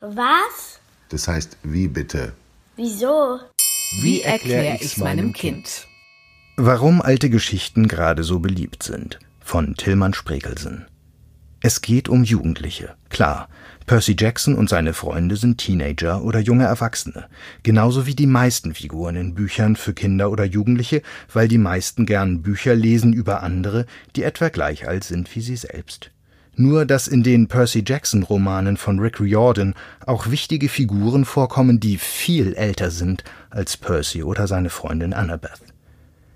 Was? Das heißt, wie bitte? Wieso? Wie erkläre ich's meinem Kind? Warum alte Geschichten gerade so beliebt sind. Von Tillmann Spregelsen. Es geht um Jugendliche. Klar, Percy Jackson und seine Freunde sind Teenager oder junge Erwachsene. Genauso wie die meisten Figuren in Büchern für Kinder oder Jugendliche, weil die meisten gern Bücher lesen über andere, die etwa gleich alt sind wie sie selbst. Nur, dass in den Percy Jackson Romanen von Rick Riordan auch wichtige Figuren vorkommen, die viel älter sind als Percy oder seine Freundin Annabeth.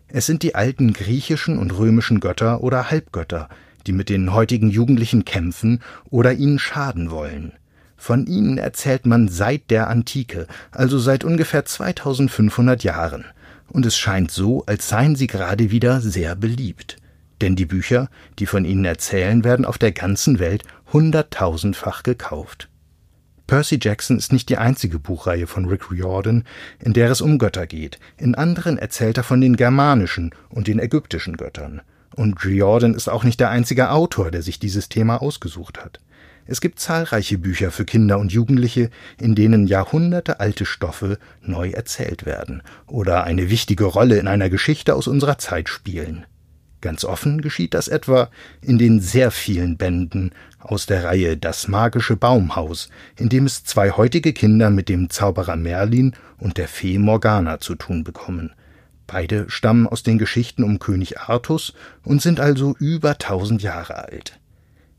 Es sind die alten griechischen und römischen Götter oder Halbgötter, die mit den heutigen Jugendlichen kämpfen oder ihnen schaden wollen. Von ihnen erzählt man seit der Antike, also seit ungefähr 2500 Jahren. Und es scheint so, als seien sie gerade wieder sehr beliebt. Denn die Bücher, die von ihnen erzählen, werden auf der ganzen Welt hunderttausendfach gekauft. Percy Jackson ist nicht die einzige Buchreihe von Rick Riordan, in der es um Götter geht. In anderen erzählt er von den germanischen und den ägyptischen Göttern. Und Riordan ist auch nicht der einzige Autor, der sich dieses Thema ausgesucht hat. Es gibt zahlreiche Bücher für Kinder und Jugendliche, in denen jahrhundertealte Stoffe neu erzählt werden oder eine wichtige Rolle in einer Geschichte aus unserer Zeit spielen. Ganz offen geschieht das etwa in den sehr vielen Bänden aus der Reihe Das magische Baumhaus, in dem es zwei heutige Kinder mit dem Zauberer Merlin und der Fee Morgana zu tun bekommen – Beide stammen aus den Geschichten um König Artus und sind also über tausend Jahre alt.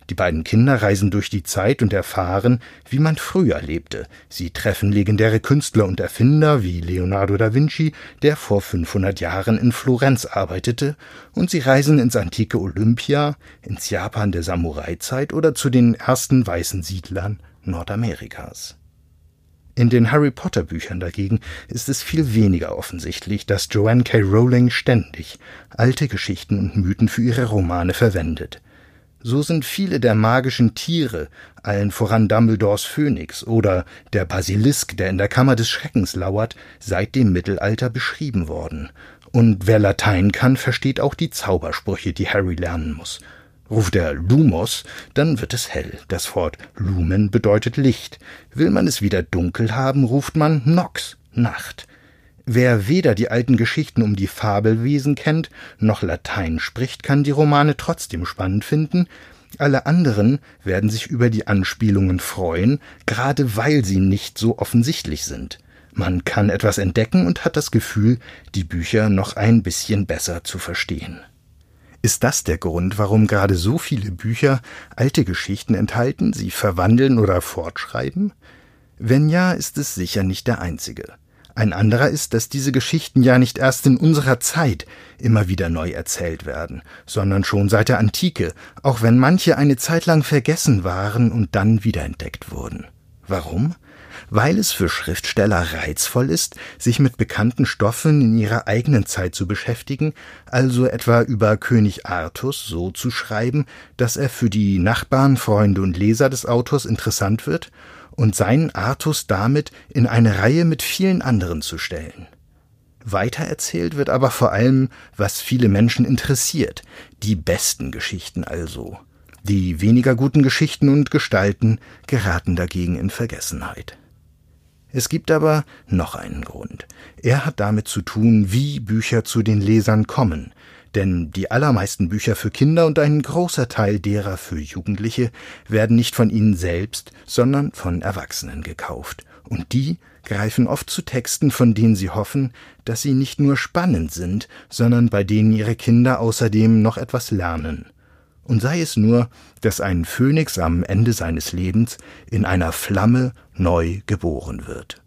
Die beiden Kinder reisen durch die Zeit und erfahren, wie man früher lebte. Sie treffen legendäre Künstler und Erfinder wie Leonardo da Vinci, der vor 500 Jahren in Florenz arbeitete, und sie reisen ins antike Olympia, ins Japan der Samurai-Zeit oder zu den ersten weißen Siedlern Nordamerikas. In den Harry Potter Büchern dagegen ist es viel weniger offensichtlich, dass Joanne K. Rowling ständig alte Geschichten und Mythen für ihre Romane verwendet. So sind viele der magischen Tiere, allen voran Dumbledores Phönix oder der Basilisk, der in der Kammer des Schreckens lauert, seit dem Mittelalter beschrieben worden. Und wer Latein kann, versteht auch die Zaubersprüche, die Harry lernen muss – Ruft er Lumos, dann wird es hell. Das Wort Lumen bedeutet Licht. Will man es wieder dunkel haben, ruft man Nox, Nacht. Wer weder die alten Geschichten um die Fabelwesen kennt, noch Latein spricht, kann die Romane trotzdem spannend finden. Alle anderen werden sich über die Anspielungen freuen, gerade weil sie nicht so offensichtlich sind. Man kann etwas entdecken und hat das Gefühl, die Bücher noch ein bisschen besser zu verstehen. Ist das der Grund, warum gerade so viele Bücher alte Geschichten enthalten, sie verwandeln oder fortschreiben? Wenn ja, ist es sicher nicht der einzige. Ein anderer ist, dass diese Geschichten ja nicht erst in unserer Zeit immer wieder neu erzählt werden, sondern schon seit der Antike, auch wenn manche eine Zeit lang vergessen waren und dann wiederentdeckt wurden. Warum? weil es für Schriftsteller reizvoll ist, sich mit bekannten Stoffen in ihrer eigenen Zeit zu beschäftigen, also etwa über König Artus so zu schreiben, dass er für die Nachbarn, Freunde und Leser des Autors interessant wird und seinen Artus damit in eine Reihe mit vielen anderen zu stellen. Weitererzählt wird aber vor allem, was viele Menschen interessiert, die besten Geschichten also. Die weniger guten Geschichten und Gestalten geraten dagegen in Vergessenheit. Es gibt aber noch einen Grund. Er hat damit zu tun, wie Bücher zu den Lesern kommen. Denn die allermeisten Bücher für Kinder und ein großer Teil derer für Jugendliche werden nicht von ihnen selbst, sondern von Erwachsenen gekauft. Und die greifen oft zu Texten, von denen sie hoffen, dass sie nicht nur spannend sind, sondern bei denen ihre Kinder außerdem noch etwas lernen und sei es nur, dass ein Phönix am Ende seines Lebens in einer Flamme neu geboren wird.